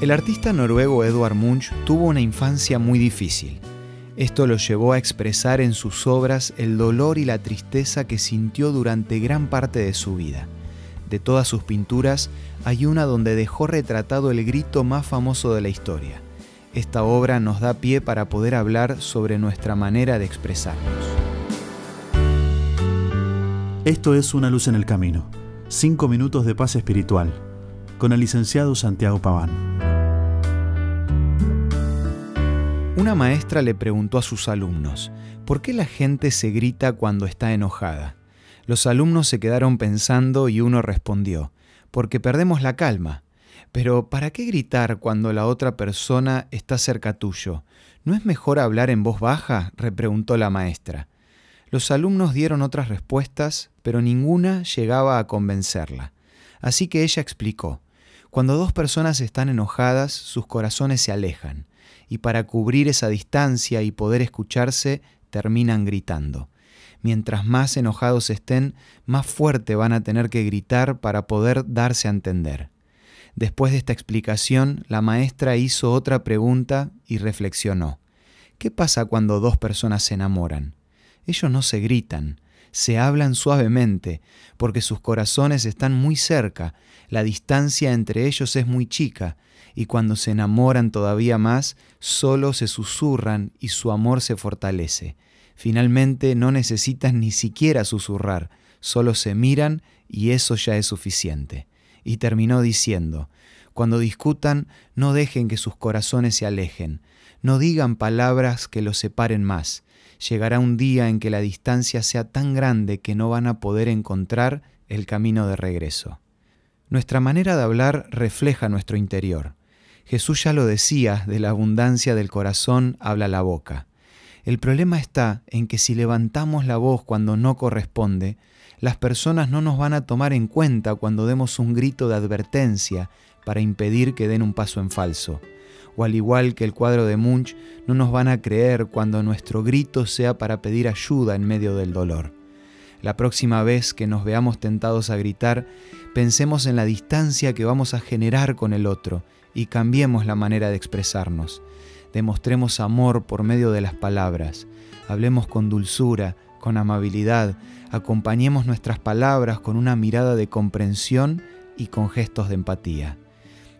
El artista noruego Edvard Munch tuvo una infancia muy difícil. Esto lo llevó a expresar en sus obras el dolor y la tristeza que sintió durante gran parte de su vida. De todas sus pinturas, hay una donde dejó retratado el grito más famoso de la historia. Esta obra nos da pie para poder hablar sobre nuestra manera de expresarnos. Esto es Una luz en el camino. Cinco minutos de paz espiritual. Con el licenciado Santiago Paván. Una maestra le preguntó a sus alumnos, ¿por qué la gente se grita cuando está enojada? Los alumnos se quedaron pensando y uno respondió, porque perdemos la calma. Pero ¿para qué gritar cuando la otra persona está cerca tuyo? ¿No es mejor hablar en voz baja? repreguntó la maestra. Los alumnos dieron otras respuestas, pero ninguna llegaba a convencerla. Así que ella explicó, cuando dos personas están enojadas, sus corazones se alejan y para cubrir esa distancia y poder escucharse, terminan gritando. Mientras más enojados estén, más fuerte van a tener que gritar para poder darse a entender. Después de esta explicación, la maestra hizo otra pregunta y reflexionó. ¿Qué pasa cuando dos personas se enamoran? Ellos no se gritan, se hablan suavemente, porque sus corazones están muy cerca, la distancia entre ellos es muy chica, y cuando se enamoran todavía más, solo se susurran y su amor se fortalece. Finalmente no necesitan ni siquiera susurrar, solo se miran y eso ya es suficiente. Y terminó diciendo, cuando discutan, no dejen que sus corazones se alejen, no digan palabras que los separen más. Llegará un día en que la distancia sea tan grande que no van a poder encontrar el camino de regreso. Nuestra manera de hablar refleja nuestro interior. Jesús ya lo decía, de la abundancia del corazón habla la boca. El problema está en que si levantamos la voz cuando no corresponde, las personas no nos van a tomar en cuenta cuando demos un grito de advertencia para impedir que den un paso en falso. O al igual que el cuadro de Munch, no nos van a creer cuando nuestro grito sea para pedir ayuda en medio del dolor. La próxima vez que nos veamos tentados a gritar, pensemos en la distancia que vamos a generar con el otro y cambiemos la manera de expresarnos. Demostremos amor por medio de las palabras. Hablemos con dulzura, con amabilidad. Acompañemos nuestras palabras con una mirada de comprensión y con gestos de empatía.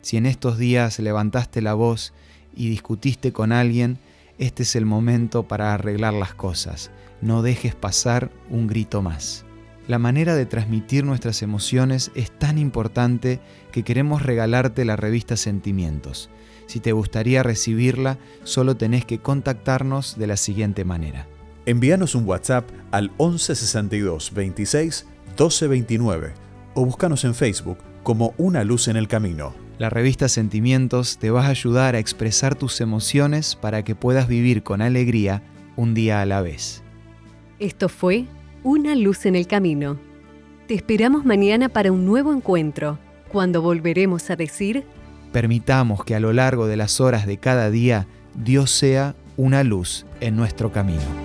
Si en estos días levantaste la voz y discutiste con alguien, este es el momento para arreglar las cosas. No dejes pasar un grito más. La manera de transmitir nuestras emociones es tan importante que queremos regalarte la revista Sentimientos. Si te gustaría recibirla, solo tenés que contactarnos de la siguiente manera. Envíanos un WhatsApp al 1162 26 1229 o búscanos en Facebook como Una Luz en el Camino. La revista Sentimientos te va a ayudar a expresar tus emociones para que puedas vivir con alegría un día a la vez. Esto fue una luz en el camino. Te esperamos mañana para un nuevo encuentro, cuando volveremos a decir... Permitamos que a lo largo de las horas de cada día Dios sea una luz en nuestro camino.